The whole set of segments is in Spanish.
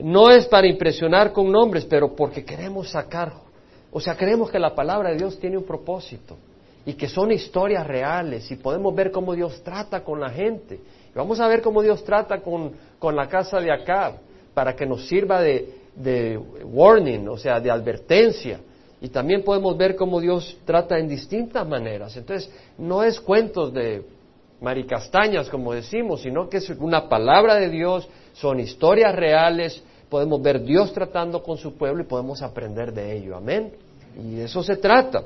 no es para impresionar con nombres, pero porque queremos sacar, o sea, creemos que la palabra de Dios tiene un propósito y que son historias reales y podemos ver cómo Dios trata con la gente. Y vamos a ver cómo Dios trata con, con la casa de Acab para que nos sirva de, de warning, o sea, de advertencia. Y también podemos ver cómo Dios trata en distintas maneras. Entonces, no es cuentos de maricastañas, como decimos, sino que es una palabra de Dios, son historias reales, podemos ver Dios tratando con su pueblo y podemos aprender de ello. Amén. Y de eso se trata.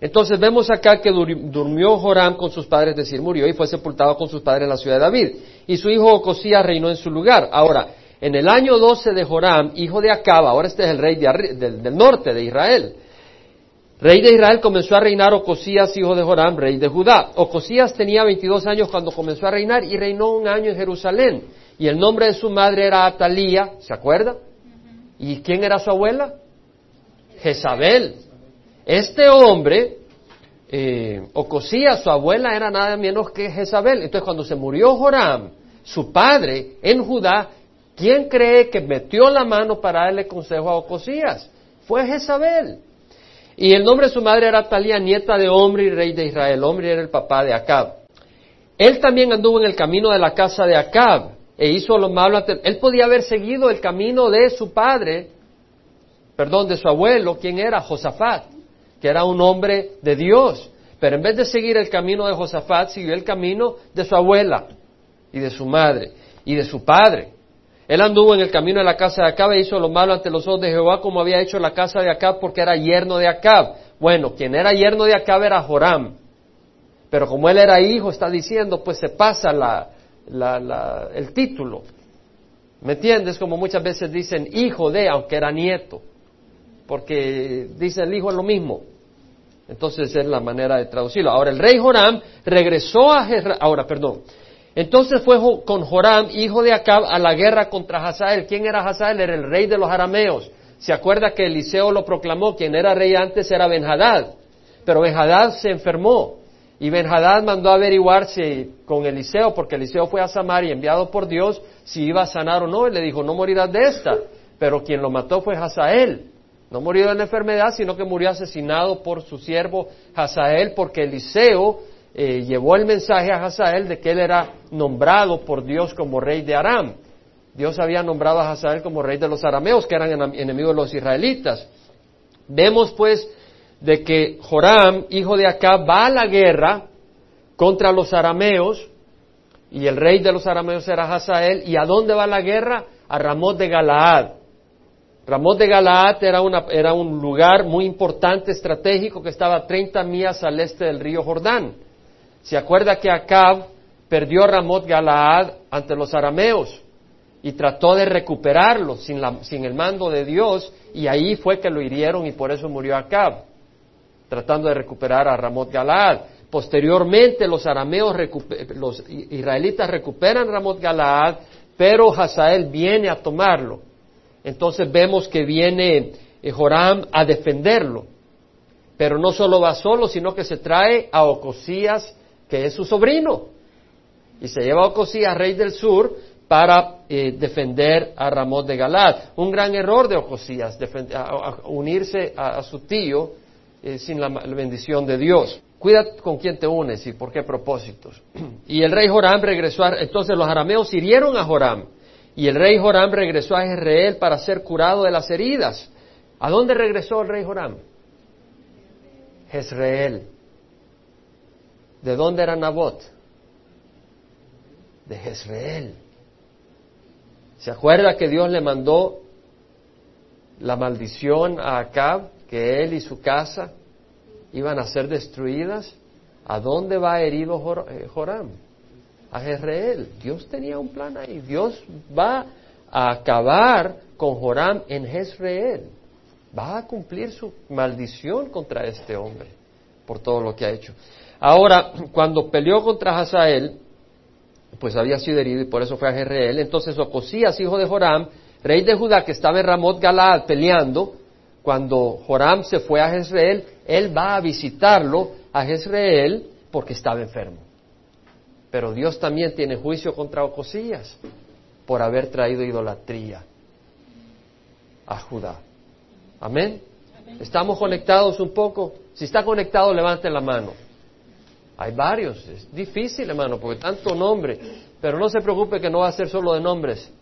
Entonces vemos acá que durmió Joram con sus padres, es decir, murió y fue sepultado con sus padres en la ciudad de David. Y su hijo Ocosías reinó en su lugar. Ahora, en el año 12 de Joram, hijo de Acab, ahora este es el rey del, norte de Israel, Rey de Israel comenzó a reinar Ocosías, hijo de Joram, rey de Judá. Ocosías tenía 22 años cuando comenzó a reinar y reinó un año en Jerusalén. Y el nombre de su madre era Atalía, ¿se acuerda? ¿Y quién era su abuela? Jezabel. Este hombre, eh, Ocosías, su abuela, era nada menos que Jezabel. Entonces cuando se murió Joram, su padre, en Judá, ¿Quién cree que metió la mano para darle consejo a Ocosías? Fue Jezabel. Y el nombre de su madre era Talía, nieta de Omri, rey de Israel. Omri era el papá de Acab. Él también anduvo en el camino de la casa de Acab e hizo lo malo. Él podía haber seguido el camino de su padre, perdón, de su abuelo, quien era Josafat, que era un hombre de Dios. Pero en vez de seguir el camino de Josafat, siguió el camino de su abuela y de su madre y de su padre. Él anduvo en el camino de la casa de Acab e hizo lo malo ante los ojos de Jehová como había hecho la casa de Acab porque era yerno de Acab. Bueno, quien era yerno de Acab era Joram. Pero como él era hijo, está diciendo, pues se pasa el título. ¿Me entiendes? Como muchas veces dicen hijo de, aunque era nieto. Porque dicen el hijo es lo mismo. Entonces es la manera de traducirlo. Ahora el rey Joram regresó a Ahora, perdón. Entonces fue con Joram, hijo de Acab, a la guerra contra Hazael. ¿Quién era Hazael? Era el rey de los arameos. Se acuerda que Eliseo lo proclamó, quien era rey antes era Benhadad. Pero Benhadad se enfermó. Y Benhadad mandó a averiguarse con Eliseo, porque Eliseo fue a Samaria enviado por Dios, si iba a sanar o no. Y le dijo, no morirás de esta. Pero quien lo mató fue Hazael. No murió de la enfermedad, sino que murió asesinado por su siervo Hazael, porque Eliseo eh, llevó el mensaje a Hazael de que él era nombrado por Dios como rey de Aram. Dios había nombrado a Hazael como rey de los arameos, que eran enemigos de los israelitas. Vemos pues de que Joram, hijo de Acab, va a la guerra contra los arameos, y el rey de los arameos era Hazael, ¿y a dónde va la guerra? A Ramot de Galaad. Ramot de Galaad era, era un lugar muy importante, estratégico, que estaba a 30 millas al este del río Jordán. Se acuerda que Acab perdió Ramot Galaad ante los arameos y trató de recuperarlo sin, sin, el mando de Dios y ahí fue que lo hirieron y por eso murió Acab, tratando de recuperar a Ramot Galaad. Posteriormente los arameos, los israelitas recuperan Ramot Galaad, pero Hazael viene a tomarlo. Entonces vemos que viene eh, Joram a defenderlo. Pero no solo va solo, sino que se trae a Ocosías que es su sobrino. Y se lleva a Ocosías, rey del sur, para eh, defender a Ramón de Galad. Un gran error de Ocosías, unirse a, su tío eh, sin la, bendición de Dios. Cuida con quién te unes y por qué propósitos. Y el rey Joram regresó, a, entonces los arameos hirieron a Joram. Y el rey Joram regresó a Jezreel para ser curado de las heridas. ¿A dónde regresó el rey Joram? Jezreel. ¿De dónde era Nabot? De Jezreel. ¿Se acuerda que Dios le mandó la maldición a Acab, que él y su casa iban a ser destruidas? ¿A dónde va herido eh, Joram? A Jezreel. Dios tenía un plan ahí. Dios va a acabar con Joram en Jezreel. Va a cumplir su maldición contra este hombre por todo lo que ha hecho. Ahora, cuando peleó contra Hazael, pues había sido herido y por eso fue a Jezreel. Entonces Ocosías, hijo de Joram, rey de Judá, que estaba en Ramot Galaad peleando, cuando Joram se fue a Jezreel, él va a visitarlo a Jezreel porque estaba enfermo. Pero Dios también tiene juicio contra Ocosías por haber traído idolatría. a Judá. Amén. ¿Estamos conectados un poco? Si está conectado, levante la mano. Hay varios. Es difícil, hermano, porque tanto nombre. Pero no se preocupe que no va a ser solo de nombres.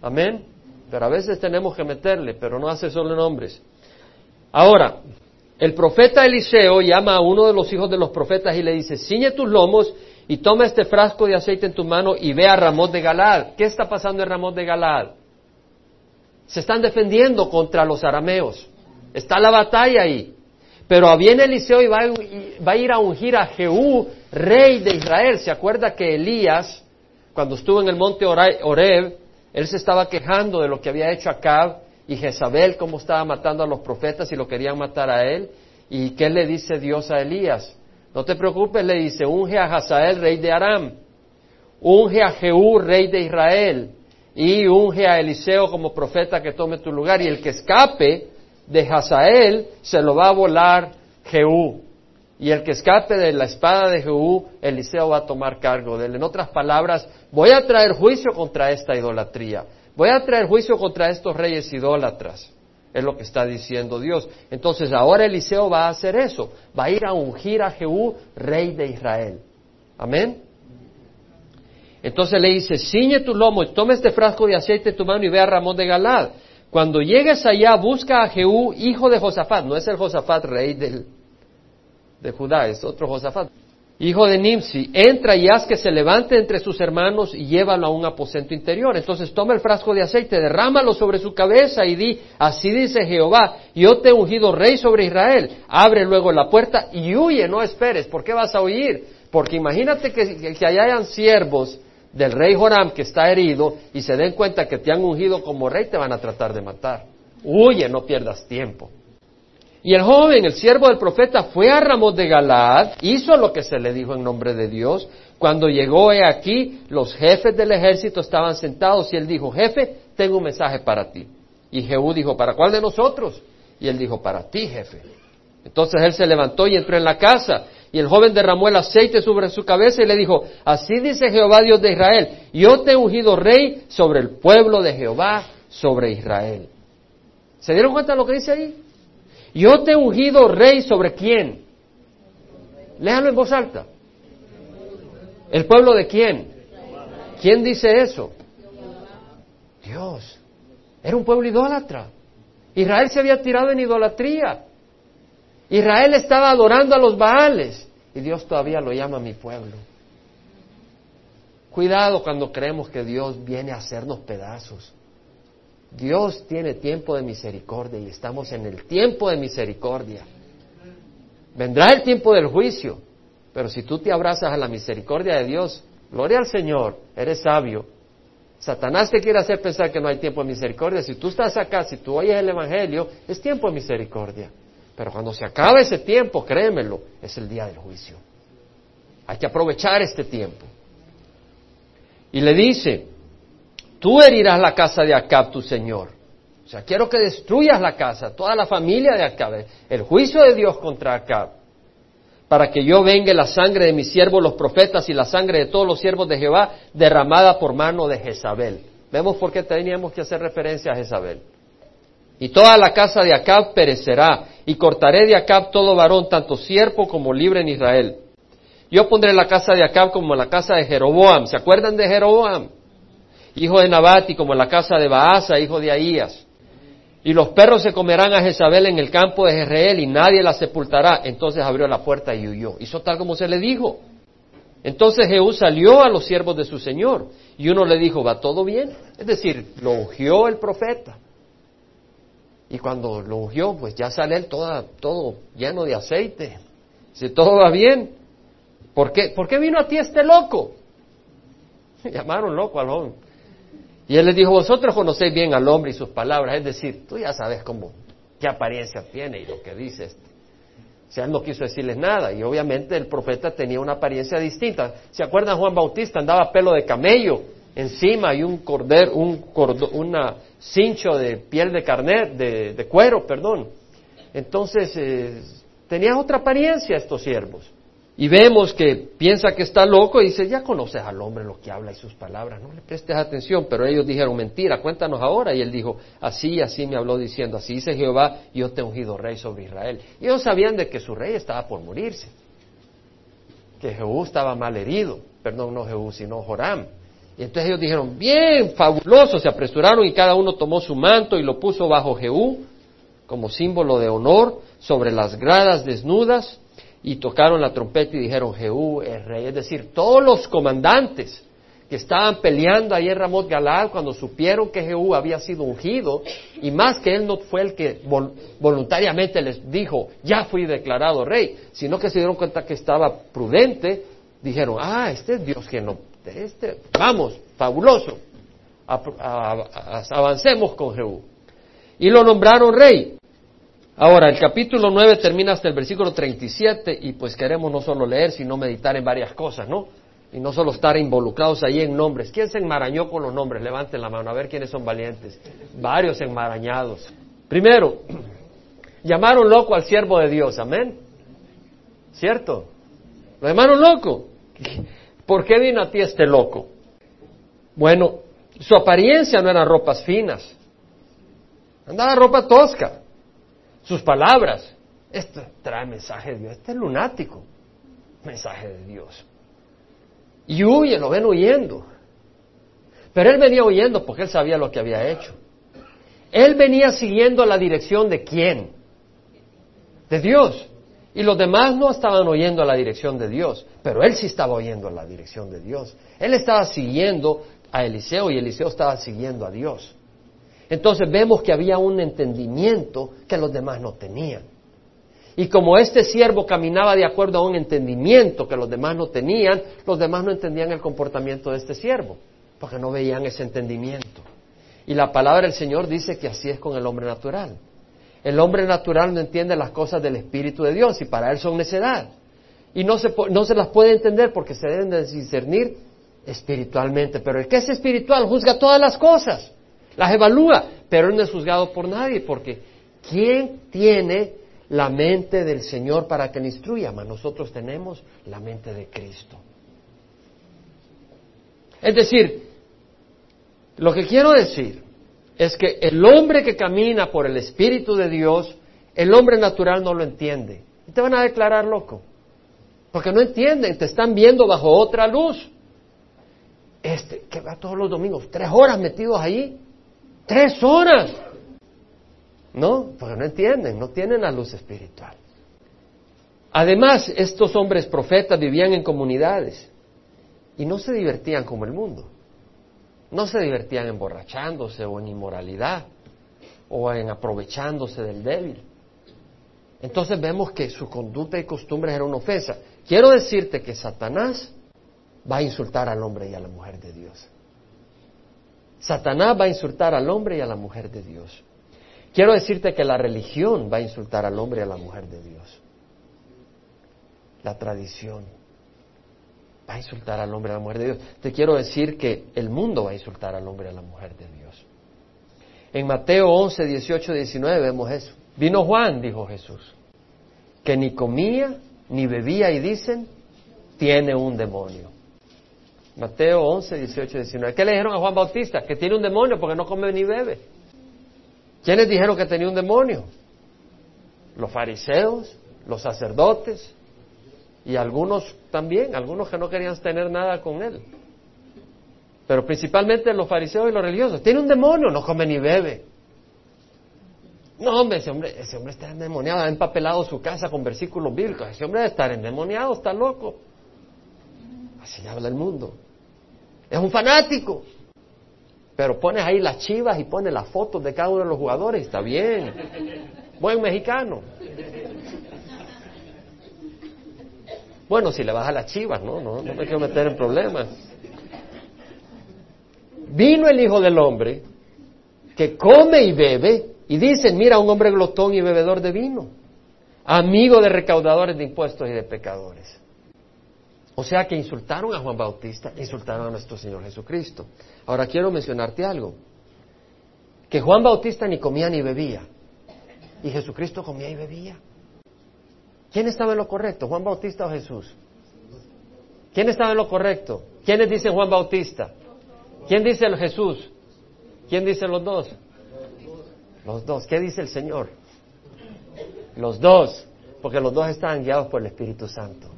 Amén. Pero a veces tenemos que meterle, pero no hace solo nombres. Ahora, el profeta Eliseo llama a uno de los hijos de los profetas y le dice, ciñe tus lomos y toma este frasco de aceite en tu mano y ve a Ramón de Galad. ¿Qué está pasando en Ramón de Galad? Se están defendiendo contra los arameos. Está la batalla ahí. Pero viene Eliseo y va, a ir a ungir a Jehú, rey de Israel. ¿Se acuerda que Elías, cuando estuvo en el monte Oreb, él se estaba quejando de lo que había hecho Acab y Jezabel, cómo estaba matando a los profetas y lo querían matar a él? ¿Y qué le dice Dios a Elías? No te preocupes, le dice, unge a Hazael, rey de Aram, unge a Jehú, rey de Israel, y unge a Eliseo como profeta que tome tu lugar, y el que escape de Hazael se lo va a volar Jehú. Y el que escape de la espada de Jehú, Eliseo va a tomar cargo de él. En otras palabras, voy a traer juicio contra esta idolatría. Voy a traer juicio contra estos reyes idólatras. Es lo que está diciendo Dios. Entonces ahora Eliseo va a hacer eso. Va a ir a ungir a Jehú, rey de Israel. Amén. Entonces le dice, ciñe tu lomo, toma este frasco de aceite en tu mano y ve a Ramón de Galad. Cuando llegues allá, busca a Jehú, hijo de Josafat. No es el Josafat rey del, de Judá, es otro Josafat hijo de Nimsi, entra y haz que se levante entre sus hermanos y llévalo a un aposento interior. Entonces toma el frasco de aceite, derrámalo sobre su cabeza y di, así dice Jehová, yo te he ungido rey sobre Israel. Abre luego la puerta y huye, no esperes. ¿Por qué vas a huir? Porque imagínate que, que, allá hayan siervos del rey Joram que está herido y se den cuenta que te han ungido como rey, te van a tratar de matar. Huye, no pierdas tiempo. Y el joven, el siervo del profeta, fue a Ramón de Galaad, hizo lo que se le dijo en nombre de Dios. Cuando llegó he aquí, los jefes del ejército estaban sentados y él dijo, jefe, tengo un mensaje para ti. Y Jehú dijo, ¿para cuál de nosotros? Y él dijo, para ti, jefe. Entonces él se levantó y entró en la casa. Y el joven derramó el aceite sobre su cabeza y le dijo, así dice Jehová Dios de Israel, yo te he ungido rey sobre el pueblo de Jehová, sobre Israel. ¿Se dieron cuenta de lo que dice ahí? Yo te he ungido rey sobre quién. Léalo en voz alta. ¿El pueblo de quién? ¿Quién dice eso? Dios. Era un pueblo idólatra. Israel se había tirado en idolatría. Israel estaba adorando a los Baales. Y Dios todavía lo llama mi pueblo. Cuidado cuando creemos que Dios viene a hacernos pedazos. Dios tiene tiempo de misericordia y estamos en el tiempo de misericordia. Vendrá el tiempo del juicio, pero si tú te abrazas a la misericordia de Dios, gloria al Señor, eres sabio. Satanás te quiere hacer pensar que no hay tiempo de misericordia. Si tú estás acá, si tú oyes el Evangelio, es tiempo de misericordia. Pero cuando se acabe ese tiempo, créemelo, es el día del juicio. Hay que aprovechar este tiempo. Y le dice, tú herirás la casa de Acab, tu señor. O sea, quiero que destruyas la casa, toda la familia de Acab, el juicio de Dios contra Acab, para que yo venga la sangre de mis siervos los profetas y la sangre de todos los siervos de Jehová derramada por mano de Jezabel. Vemos por qué teníamos que hacer referencia a Jezabel. Y toda la casa de Acab perecerá, y cortaré de Acab todo varón, tanto siervo como libre en Israel. Yo pondré la casa de Acab como la casa de Jeroboam. ¿Se acuerdan de Jeroboam? hijo de Nabati, como la casa de Baasa, hijo de Ahías. Y los perros se comerán a Jezabel en el campo de Jezreel y nadie la sepultará. Entonces abrió la puerta y huyó. Hizo tal como se le dijo. Entonces Jehú salió a los siervos de su señor y uno le dijo, ¿va todo bien? Es decir, lo ungió el profeta. Y cuando lo ungió, pues ya sale él toda, todo lleno de aceite. Si todo va bien, ¿por qué, ¿por qué vino a ti este loco? Llamaron loco al joven. Y él les dijo, vosotros conocéis bien al hombre y sus palabras, es decir, tú ya sabes cómo, qué apariencia tiene y lo que dice. Este. O sea, él no quiso decirles nada y obviamente el profeta tenía una apariencia distinta. ¿Se acuerdan Juan Bautista? Andaba pelo de camello encima y un cordero, un una cincho de piel de carnet, de, cuero, perdón. Entonces, eh, tenía otra apariencia estos siervos. Y vemos que piensa que está loco y dice, ya conoces al hombre lo que habla y sus palabras, no le prestes atención. Pero ellos dijeron, mentira, cuéntanos ahora. Y él dijo, así así me habló diciendo, así dice Jehová, yo te he ungido rey sobre Israel. Y ellos sabían de que su rey estaba por morirse, que Jehú estaba mal herido, perdón, no Jehú, sino Joram. Y entonces ellos dijeron, bien, fabuloso, se apresuraron y cada uno tomó su manto y lo puso bajo Jehú como símbolo de honor sobre las gradas desnudas y tocaron la trompeta y dijeron, Jehú es rey. Es decir, todos los comandantes que estaban peleando en Ramot Galal cuando supieron que Jehú había sido ungido, y más que él no fue el que voluntariamente les dijo, ya fui declarado rey, sino que se dieron cuenta que estaba prudente, dijeron, ah, este es Dios que no, este, vamos, fabuloso, avancemos con Jehú. Y lo nombraron rey. Ahora, el capítulo 9 termina hasta el versículo 37 y pues queremos no solo leer, sino meditar en varias cosas, ¿no? Y no solo estar involucrados ahí en nombres. ¿Quién se enmarañó con los nombres? Levanten la mano, a ver quiénes son valientes. Varios enmarañados. Primero, llamaron loco al siervo de Dios, amén. ¿Cierto? Lo llamaron loco. ¿Por qué vino a ti este loco? Bueno, su apariencia no eran ropas finas. Andaba ropa tosca sus palabras. Esto trae mensaje de Dios. Este es lunático. Mensaje de Dios. Y huye, lo ven huyendo. Pero él venía huyendo porque él sabía lo que había hecho. Él venía siguiendo la dirección de quién? De Dios. Y los demás no estaban oyendo la dirección de Dios, pero él sí estaba oyendo la dirección de Dios. Él estaba siguiendo a Eliseo y Eliseo estaba siguiendo a Dios. Entonces vemos que había un entendimiento que los demás no tenían. Y como este siervo caminaba de acuerdo a un entendimiento que los demás no tenían, los demás no entendían el comportamiento de este siervo, porque no veían ese entendimiento. Y la palabra del Señor dice que así es con el hombre natural. El hombre natural no entiende las cosas del Espíritu de Dios y para él son necedad. Y no se, no se las puede entender porque se deben de discernir espiritualmente. Pero el que es espiritual juzga todas las cosas las evalúa, pero él no es juzgado por nadie, porque ¿quién tiene la mente del Señor para que le instruya? Mas nosotros tenemos la mente de Cristo. Es decir, lo que quiero decir es que el hombre que camina por el Espíritu de Dios, el hombre natural no lo entiende. Y te van a declarar loco. Porque no entienden, te están viendo bajo otra luz. Este, que va todos los domingos, tres horas metidos ahí, Tres horas. No, porque no entienden, no tienen la luz espiritual. Además, estos hombres profetas vivían en comunidades y no se divertían como el mundo. No se divertían emborrachándose o en inmoralidad o en aprovechándose del débil. Entonces vemos que su conducta y costumbres era una ofensa. Quiero decirte que Satanás va a insultar al hombre y a la mujer de Dios. Satanás va a insultar al hombre y a la mujer de Dios. Quiero decirte que la religión va a insultar al hombre y a la mujer de Dios. La tradición va a insultar al hombre y a la mujer de Dios. Te quiero decir que el mundo va a insultar al hombre y a la mujer de Dios. En Mateo 11, 18, 19 vemos eso. Vino Juan, dijo Jesús, que ni comía ni bebía y dicen, tiene un demonio. Mateo 11, 18, 19. ¿Qué le dijeron a Juan Bautista? Que tiene un demonio porque no come ni bebe. ¿Quiénes dijeron que tenía un demonio? Los fariseos, los sacerdotes y algunos también, algunos que no querían tener nada con él. Pero principalmente los fariseos y los religiosos. Tiene un demonio, no come ni bebe. No, hombre, ese hombre, ese hombre está endemoniado, ha empapelado su casa con versículos bíblicos. Ese hombre debe estar endemoniado, está loco. Así habla el mundo. Es un fanático. Pero pones ahí las chivas y pones las fotos de cada uno de los jugadores, está bien. Buen mexicano. Bueno, si le vas a las chivas, ¿no? No, no me quiero meter en problemas. Vino el Hijo del Hombre que come y bebe y dicen, mira, un hombre glotón y bebedor de vino, amigo de recaudadores de impuestos y de pecadores. O sea que insultaron a Juan Bautista, insultaron a nuestro Señor Jesucristo. Ahora quiero mencionarte algo, que Juan Bautista ni comía ni bebía, y Jesucristo comía y bebía. ¿Quién estaba en lo correcto, Juan Bautista o Jesús? ¿Quién estaba en lo correcto? ¿Quiénes dicen Juan Bautista? ¿Quién dice el Jesús? ¿Quién dice los dos? Los dos. ¿Qué dice el Señor? Los dos. Porque los dos estaban guiados por el Espíritu Santo.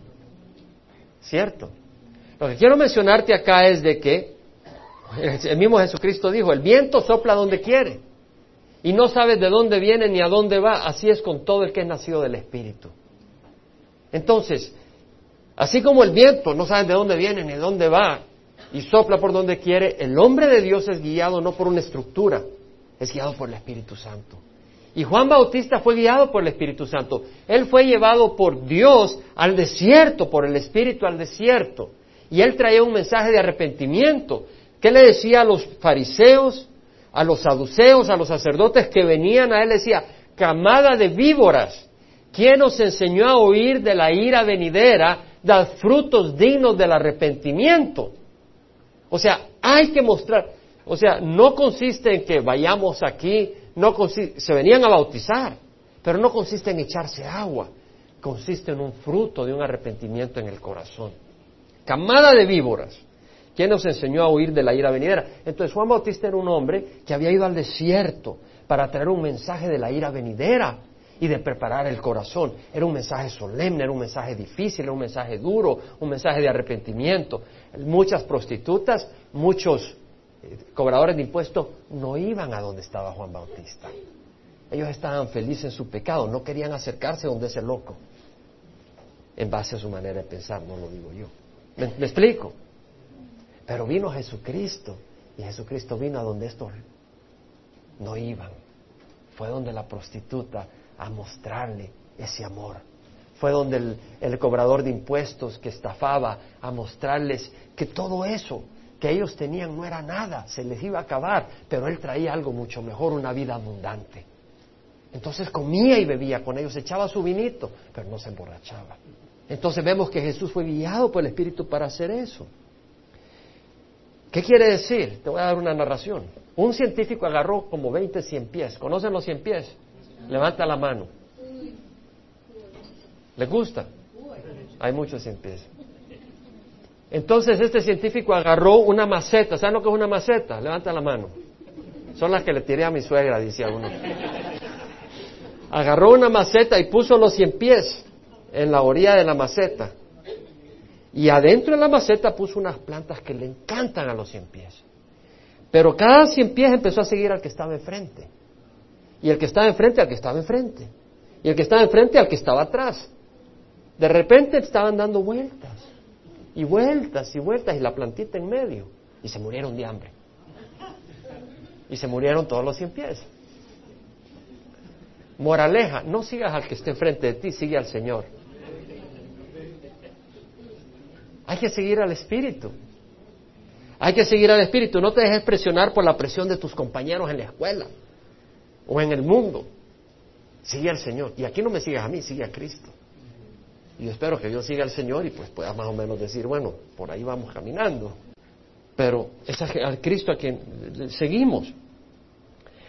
¿Cierto? Lo que quiero mencionarte acá es de que el mismo Jesucristo dijo, el viento sopla donde quiere y no sabes de dónde viene ni a dónde va. Así es con todo el que es nacido del Espíritu. Entonces, así como el viento no sabe de dónde viene ni de dónde va y sopla por donde quiere, el hombre de Dios es guiado no por una estructura, es guiado por el Espíritu Santo. Y Juan Bautista fue guiado por el Espíritu Santo. Él fue llevado por Dios al desierto, por el Espíritu al desierto. Y él traía un mensaje de arrepentimiento. ¿Qué le decía a los fariseos, a los saduceos, a los sacerdotes que venían a él? Decía, camada de víboras, ¿quién os enseñó a oír de la ira venidera? Dad frutos dignos del arrepentimiento. O sea, hay que mostrar, o sea, no consiste en que vayamos aquí, no se venían a bautizar, pero no consiste en echarse agua, consiste en un fruto de un arrepentimiento en el corazón. Camada de víboras. ¿Quién nos enseñó a huir de la ira venidera? Entonces Juan Bautista era un hombre que había ido al desierto para traer un mensaje de la ira venidera y de preparar el corazón. Era un mensaje solemne, era un mensaje difícil, era un mensaje duro, un mensaje de arrepentimiento. Muchas prostitutas, muchos eh, cobradores de impuestos no iban a donde estaba Juan Bautista. Ellos estaban felices en su pecado, no querían acercarse donde ese loco, en base a su manera de pensar, no lo digo yo. ¿Me, explico? Pero vino Jesucristo y Jesucristo vino a donde estos no iban. Fue donde la prostituta a mostrarle ese amor. Fue donde el, cobrador de impuestos que estafaba a mostrarles que todo eso que ellos tenían no era nada, se les iba a acabar, pero él traía algo mucho mejor, una vida abundante. Entonces comía y bebía con ellos, echaba su vinito, pero no se emborrachaba. Entonces vemos que Jesús fue guiado por el Espíritu para hacer eso. ¿Qué quiere decir? Te voy a dar una narración. Un científico agarró como 20 cien pies. ¿Conocen los cien pies? Levanta la mano. ¿Le gusta? Hay muchos cien pies. Entonces este científico agarró una maceta. ¿Saben lo que es una maceta? Levanta la mano. Son las que le tiré a mi suegra, decía uno. Agarró una maceta y puso los cien pies en la orilla de la maceta. Y adentro de la maceta puso unas plantas que le encantan a los cien pies. Pero cada cien pies empezó a seguir al que estaba enfrente. Y el que estaba enfrente al que estaba enfrente. Y el que estaba enfrente al que estaba atrás. De repente estaban dando vueltas. Y vueltas y vueltas y la plantita en medio. Y se murieron de hambre. Y se murieron todos los cien pies. Moraleja, no sigas al que esté enfrente de ti, sigue al Señor. Hay que seguir al Espíritu. Hay que seguir al Espíritu. No te dejes presionar por la presión de tus compañeros en la escuela o en el mundo. Sigue al Señor. Y aquí no me sigas a mí, sigue a Cristo. Y yo espero que yo siga al Señor y pues pueda más o menos decir, bueno, por ahí vamos caminando. Pero es al Cristo a quien seguimos.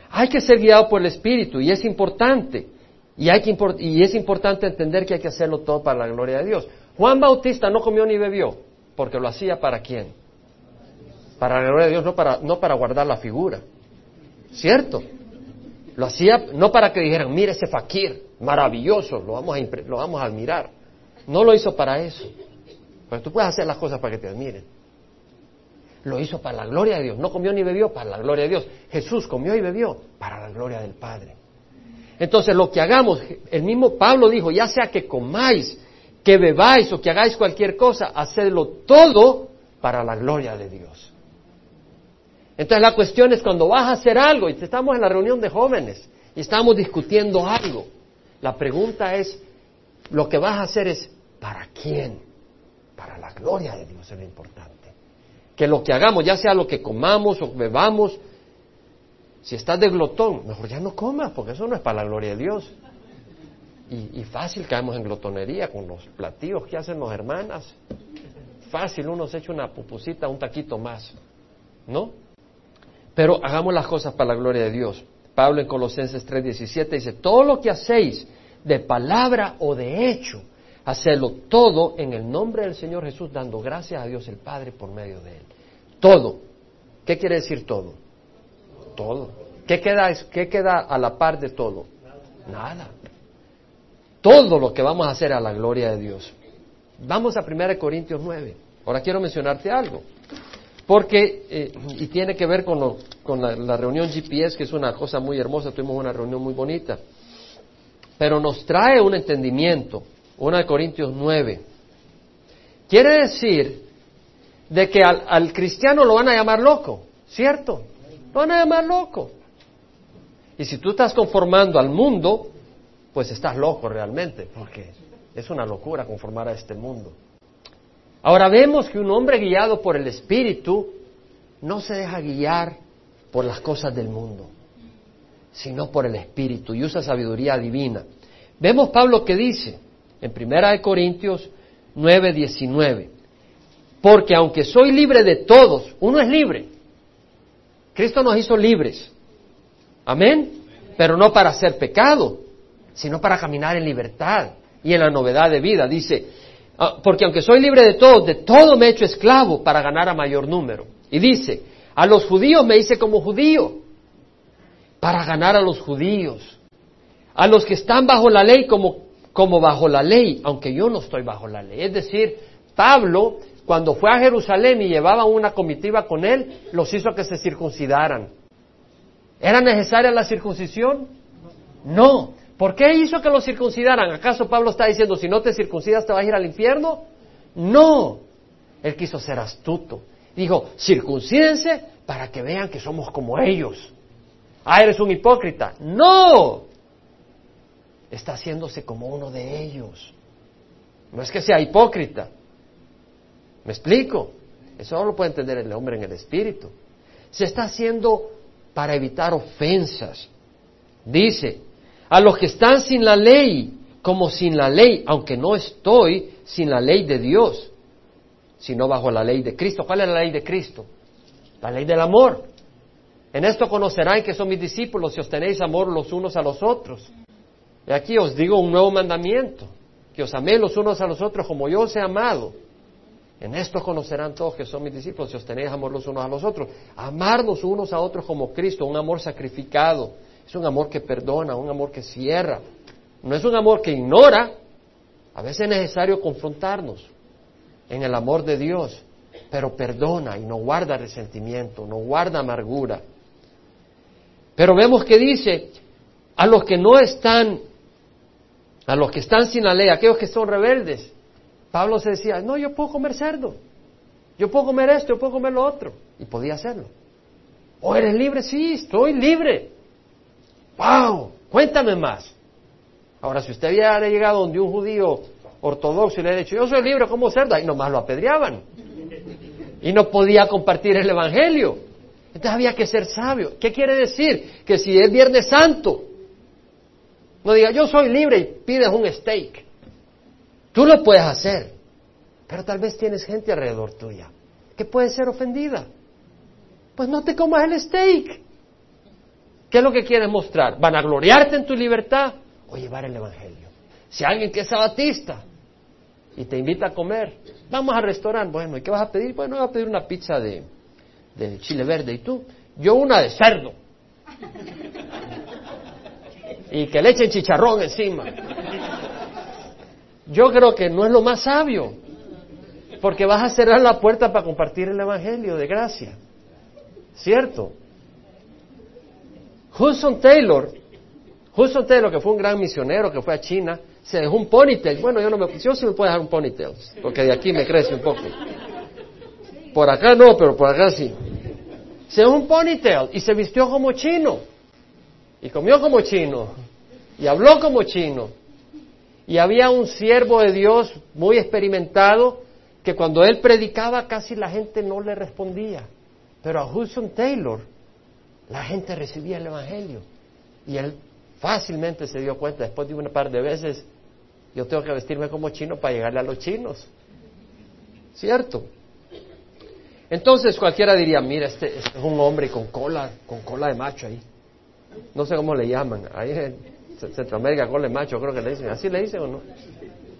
Hay que ser guiado por el Espíritu y es importante. Y, hay que y es importante entender que hay que hacerlo todo para la gloria de Dios. Juan Bautista no comió ni bebió, porque lo hacía para quién? Para la gloria de Dios, no para, no para guardar la figura. ¿Cierto? Lo hacía no para que dijeran, mire ese fakir, maravilloso, lo vamos a, lo vamos a admirar. No lo hizo para eso. Pero tú puedes hacer las cosas para que te admiren. Lo hizo para la gloria de Dios. No comió ni bebió para la gloria de Dios. Jesús comió y bebió para la gloria del Padre. Entonces, lo que hagamos, el mismo Pablo dijo, ya sea que comáis que bebáis o que hagáis cualquier cosa, hacedlo todo para la gloria de Dios. Entonces la cuestión es cuando vas a hacer algo, y estamos en la reunión de jóvenes y estamos discutiendo algo, la pregunta es, lo que vas a hacer es, ¿para quién? Para la gloria de Dios es lo importante. Que lo que hagamos, ya sea lo que comamos o bebamos, si estás de glotón, mejor ya no comas, porque eso no es para la gloria de Dios. Y, fácil caemos en glotonería con los platillos que hacen las hermanas. Fácil, uno se echa una pupusita, un taquito más. ¿No? Pero hagamos las cosas para la gloria de Dios. Pablo en Colosenses 3:17 dice, todo lo que hacéis de palabra o de hecho, Hacerlo todo en el nombre del Señor Jesús, dando gracias a Dios el Padre por medio de Él. Todo. ¿Qué quiere decir todo? Todo. ¿Qué queda, qué queda a la par de todo? Nada. Todo lo que vamos a hacer a la gloria de Dios. Vamos a 1 Corintios 9. Ahora quiero mencionarte algo. Porque, eh, y tiene que ver con, con la, reunión GPS, que es una cosa muy hermosa, tuvimos una reunión muy bonita. Pero nos trae un entendimiento, 1 Corintios 9. Quiere decir de que al, al, cristiano lo van a llamar loco, ¿cierto? Lo van a llamar loco. Y si tú estás conformando al mundo, pues estás loco realmente, porque es una locura conformar a este mundo. Ahora vemos que un hombre guiado por el Espíritu no se deja guiar por las cosas del mundo, sino por el Espíritu y usa sabiduría divina. Vemos Pablo que dice en Primera de Corintios 9, 19, porque aunque soy libre de todos, uno es libre. Cristo nos hizo libres. Amén. Pero no para hacer pecado, sino para caminar en libertad y en la novedad de vida. Dice, porque aunque soy libre de todo, de todo me he hecho esclavo para ganar a mayor número. Y dice, a los judíos me hice como judío, para ganar a los judíos. A los que están bajo la ley como, como bajo la ley, aunque yo no estoy bajo la ley. Es decir, Pablo, cuando fue a Jerusalén y llevaba una comitiva con él, los hizo que se circuncidaran. ¿Era necesaria la circuncisión? No, ¿Por qué hizo que lo circuncidaran? ¿Acaso Pablo está diciendo, si no te circuncidas te vas a ir al infierno? No. Él quiso ser astuto. Dijo, circuncídense para que vean que somos como ellos. Ah, eres un hipócrita. No. Está haciéndose como uno de ellos. No es que sea hipócrita. ¿Me explico? Eso no lo puede entender el hombre en el espíritu. Se está haciendo para evitar ofensas. Dice, a los que están sin la ley, como sin la ley, aunque no estoy sin la ley de Dios, sino bajo la ley de Cristo. ¿Cuál es la ley de Cristo? La ley del amor. En esto conocerán que son mis discípulos si os tenéis amor los unos a los otros. Y aquí os digo un nuevo mandamiento, que os améis los unos a los otros como yo os he amado. En esto conocerán todos que son mis discípulos si os tenéis amor los unos a los otros. Amarnos unos a otros como Cristo, un amor sacrificado es un amor que perdona, un amor que cierra. No es un amor que ignora. A veces es necesario confrontarnos en el amor de Dios, pero perdona y no guarda resentimiento, no guarda amargura. Pero vemos que dice, a los que no están, a los que están sin la ley, aquellos que son rebeldes, Pablo se decía, no, yo puedo comer cerdo, yo puedo comer esto, yo puedo comer lo otro, y podía hacerlo. ¿O eres libre? Sí, estoy libre. ¡Wow! Cuéntame más. Ahora, si usted hubiera llegado donde un judío ortodoxo y le hubiera dicho, yo soy libre como cerdo, y nomás lo apedreaban. Y no podía compartir el Evangelio. Entonces había que ser sabio. ¿Qué quiere decir? Que si es Viernes Santo, no diga, yo soy libre y pides un steak. Tú lo puedes hacer, pero tal vez tienes gente alrededor tuya que puede ser ofendida. Pues no te comas el steak. ¿Qué es lo que quieres mostrar? ¿Van a gloriarte en tu libertad o llevar el Evangelio? Si alguien que es sabatista y te invita a comer, vamos al restaurante, bueno, ¿y qué vas a pedir? Bueno, voy a pedir una pizza de chile verde. ¿Y tú? Yo una de cerdo. y que le echen chicharrón encima. Yo creo que no es lo más sabio, porque vas a cerrar la puerta para compartir el Evangelio de gracia. ¿Cierto? Hudson Taylor, Hudson Taylor, que fue un gran misionero, que fue a China, se dejó un ponytail. Bueno, yo no me, yo sí me puedo dejar un ponytail, porque de aquí me crece un poco. Por acá no, pero por acá sí. Se dejó un ponytail y se vistió como chino. Y comió como chino. Y habló como chino. Y había un siervo de Dios muy experimentado que cuando él predicaba casi la gente no le respondía. Pero a Hudson Taylor la gente recibía el Evangelio. Y él fácilmente se dio cuenta, después de una par de veces, yo tengo que vestirme como chino para llegarle a los chinos. ¿Cierto? Entonces cualquiera diría, mira, este, este, es un hombre con cola, con cola de macho ahí. No sé cómo le llaman. Ahí en Centroamérica, cola de macho, creo que le dicen. ¿Así le dicen o no?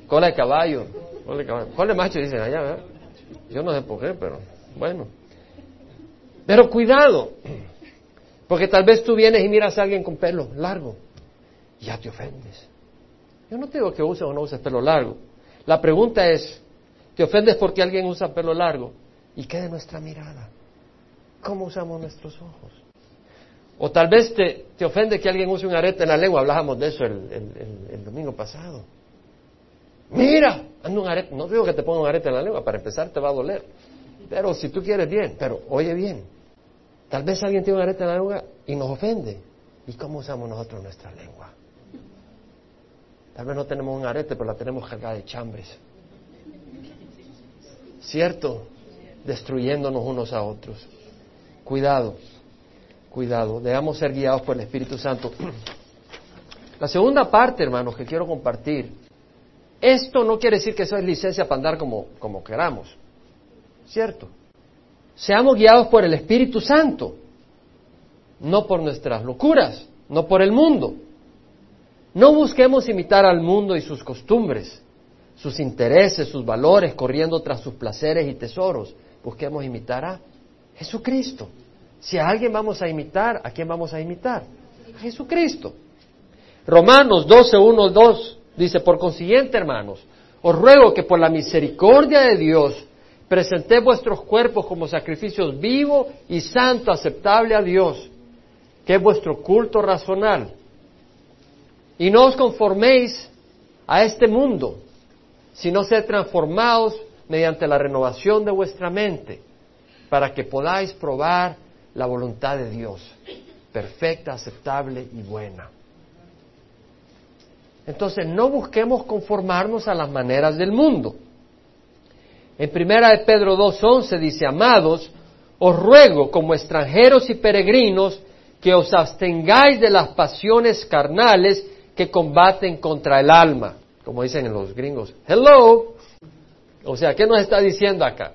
Cola de caballo. Cola de caballo. Cola de macho dicen allá, ¿verdad? Yo no sé por qué, pero bueno. Pero cuidado, porque tal vez tú vienes y miras a alguien con pelo largo y ya te ofendes. Yo no te digo que uses o no uses pelo largo. La pregunta es, ¿te ofendes porque alguien usa pelo largo? ¿Y qué de nuestra mirada? ¿Cómo usamos nuestros ojos? O tal vez te, te ofende que alguien use un arete en la lengua, hablábamos de eso el, domingo pasado. Mira, anda un arete, no digo que te ponga un arete en la lengua, para empezar te va a doler. Pero si tú quieres bien, pero oye bien, tal vez alguien tiene un arete en la lengua y nos ofende. ¿Y cómo usamos nosotros nuestra lengua? Tal vez no tenemos un arete, pero la tenemos cargada de chambres. ¿Cierto? Destruyéndonos unos a otros. Cuidado, cuidado. Debemos ser guiados por el Espíritu Santo. La segunda parte, hermanos, que quiero compartir. Esto no quiere decir que eso es licencia para andar como, como queramos. ¿Cierto? Seamos guiados por el Espíritu Santo, no por nuestras locuras, no por el mundo. No busquemos imitar al mundo y sus costumbres, sus intereses, sus valores, corriendo tras sus placeres y tesoros. Busquemos imitar a Jesucristo. Si a alguien vamos a imitar, ¿a quién vamos a imitar? A Jesucristo. Romanos 12, 1, 2 dice, por consiguiente, hermanos, os ruego que por la misericordia de Dios presenté vuestros cuerpos como sacrificios vivo y santo, aceptable a Dios, que es vuestro culto razonal. Y no os conforméis a este mundo, sino sed transformados mediante la renovación de vuestra mente, para que podáis probar la voluntad de Dios, perfecta, aceptable y buena. Entonces, no busquemos conformarnos a las maneras del mundo. En primera de Pedro 2.11 dice, amados, os ruego como extranjeros y peregrinos que os abstengáis de las pasiones carnales que combaten contra el alma, como dicen en los gringos. Hello. O sea, ¿qué nos está diciendo acá?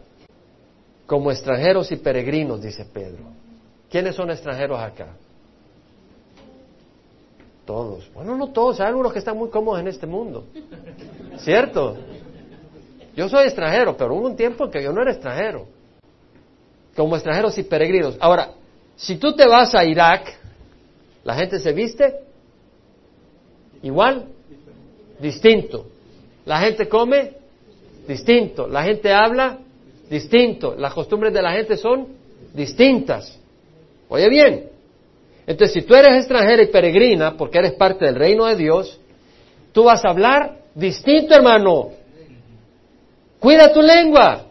Como extranjeros y peregrinos, dice Pedro. ¿Quiénes son extranjeros acá? Todos. Bueno, no todos, hay algunos que están muy cómodos en este mundo. ¿Cierto? Yo soy extranjero, pero hubo un tiempo en que yo no era extranjero. Como extranjeros y peregrinos. Ahora, si tú te vas a Irak, ¿la gente se viste? Igual, distinto. La gente come, distinto. La gente habla, distinto. Las costumbres de la gente son distintas. Oye bien. Entonces, si tú eres extranjera y peregrina, porque eres parte del reino de Dios, tú vas a hablar distinto, hermano. Cuida tu lengua.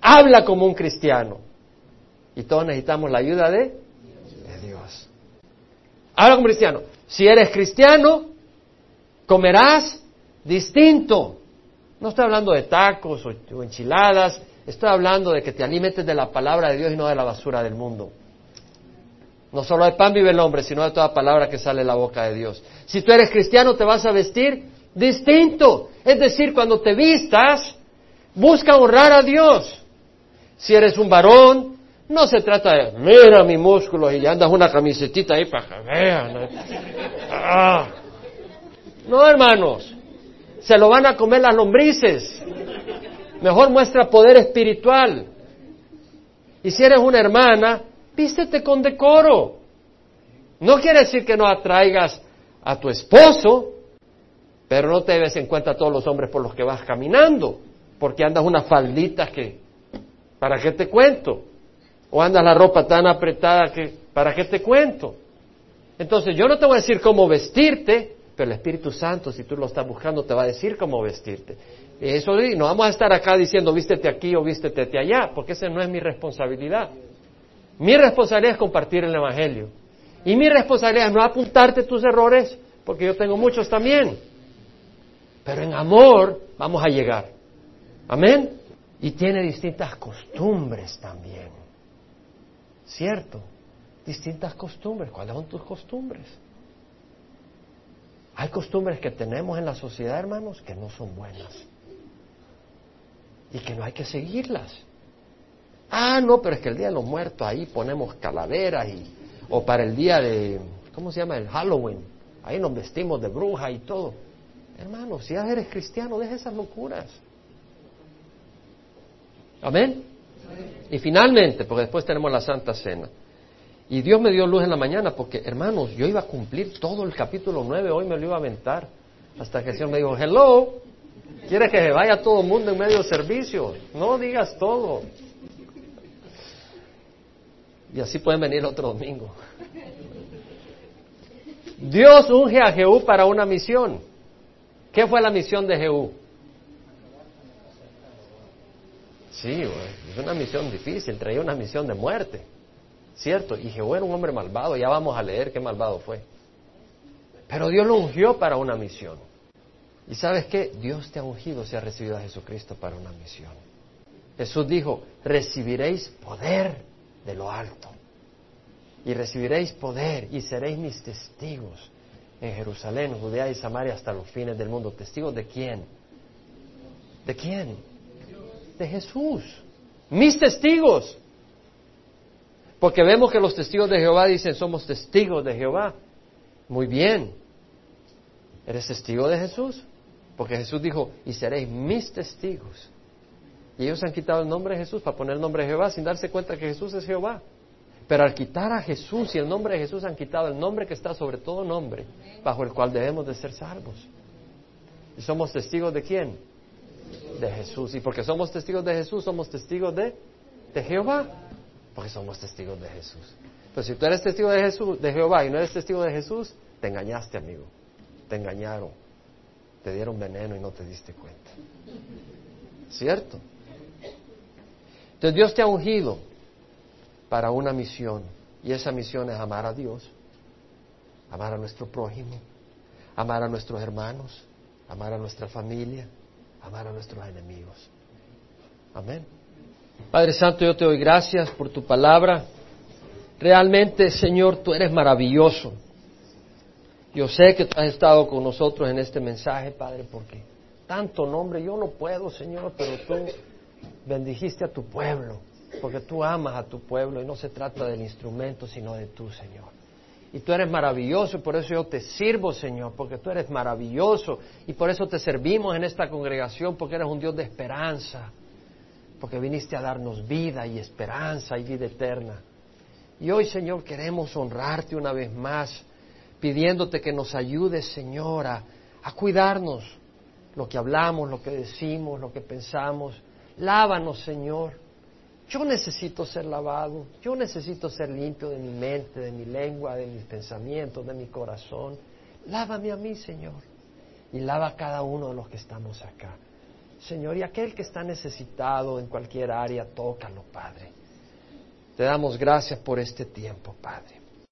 Habla como un cristiano. Y todos necesitamos la ayuda de, Dios. Habla como cristiano. Si eres cristiano, comerás distinto. No estoy hablando de tacos o, enchiladas, estoy hablando de que te alimentes de la palabra de Dios y no de la basura del mundo. No solo de pan vive el hombre, sino de toda palabra que sale de la boca de Dios. Si tú eres cristiano, te vas a vestir distinto. Es decir, cuando te vistas, busca honrar a Dios. Si eres un varón, no se trata de, mira mi músculo y andas una camisetita ahí para que. Ah, no, hermanos, se lo van a comer las lombrices. Mejor muestra poder espiritual. Y si eres una hermana, vístete con decoro. No quiere decir que no atraigas a tu esposo, pero no te debes en cuenta a todos los hombres por los que vas caminando, porque andas unas falditas que, ¿para qué te cuento? O andas la ropa tan apretada que, ¿para qué te cuento? Entonces yo no te voy a decir cómo vestirte, pero el Espíritu Santo, si tú lo estás buscando, te va a decir cómo vestirte. Y eso no vamos a estar acá diciendo vístete aquí o vístete allá, porque esa no es mi responsabilidad. Mi responsabilidad es compartir el Evangelio. Y mi responsabilidad es no apuntarte tus errores, porque yo tengo muchos también. Pero en amor vamos a llegar. Amén. Y tiene distintas costumbres también. ¿Cierto? Distintas costumbres. ¿Cuáles son tus costumbres? Hay costumbres que tenemos en la sociedad, hermanos, que no son buenas. Y que no hay que seguirlas. Ah, no, pero es que el Día de los Muertos ahí ponemos calaveras y, o para el día de, ¿cómo se llama? El Halloween. Ahí nos vestimos de bruja y todo. Hermano, si ya eres cristiano, deja esas locuras. Amén. Y finalmente, porque después tenemos la Santa Cena. Y Dios me dio luz en la mañana porque, hermanos, yo iba a cumplir todo el capítulo 9, hoy me lo iba a aventar. Hasta que el Señor me dijo, hello, ¿quieres que se vaya todo el mundo en medio servicio? No digas todo. Y así pueden venir otro domingo. Dios unge a Jehú para una misión. ¿Qué fue la misión de Jehú? Sí, es una misión difícil, traía una misión de muerte, ¿cierto? Y Jehú era un hombre malvado, ya vamos a leer qué malvado fue. Pero Dios lo ungió para una misión. ¿Y sabes qué? Dios te ha ungido si has recibido a Jesucristo para una misión. Jesús dijo, recibiréis poder de lo alto. Y recibiréis poder y seréis mis testigos en Jerusalén, Judea y Samaria hasta los fines del mundo. ¿Testigos de quién? ¿De quién? De Jesús. Mis testigos. Porque vemos que los testigos de Jehová dicen, somos testigos de Jehová. Muy bien. ¿Eres testigo de Jesús? Porque Jesús dijo, y seréis mis testigos. Y ellos han quitado el nombre de Jesús para poner el nombre de Jehová sin darse cuenta que Jesús es Jehová. Pero al quitar a Jesús y el nombre de Jesús han quitado el nombre que está sobre todo nombre, bajo el cual debemos de ser salvos. ¿Y somos testigos de quién? De Jesús. Y porque somos testigos de Jesús, somos testigos de, de Jehová. Porque somos testigos de Jesús. Entonces, si tú eres testigo de Jesús, de Jehová y no eres testigo de Jesús, te engañaste, amigo. Te engañaron. Te dieron veneno y no te diste cuenta. ¿Cierto? Entonces Dios te ha ungido para una misión. Y esa misión es amar a Dios, amar a nuestro prójimo, amar a nuestros hermanos, amar a nuestra familia, amar a nuestros enemigos. Amén. Padre Santo, yo te doy gracias por tu palabra. Realmente, Señor, tú eres maravilloso. Yo sé que tú has estado con nosotros en este mensaje, Padre, porque tanto nombre yo no puedo, Señor, pero tú bendijiste a tu pueblo porque tú amas a tu pueblo y no se trata del instrumento, sino de tú, Señor. Y tú eres maravilloso por eso yo te sirvo, Señor, porque tú eres maravilloso y por eso te servimos en esta congregación, porque eres un Dios de esperanza, porque viniste a darnos vida y esperanza y vida eterna. Y hoy, Señor, queremos honrarte una vez más, pidiéndote que nos ayudes, Señor, a, a cuidarnos lo que hablamos, lo que decimos, lo que pensamos. Lávanos, Señor yo necesito ser lavado, yo necesito ser limpio de mi mente, de mi lengua, de mis pensamientos, de mi corazón. Lávame a mí, Señor, y lava a cada uno de los que estamos acá. Señor, y aquel que está necesitado en cualquier área, tócalo, Padre. Te damos gracias por este tiempo, Padre.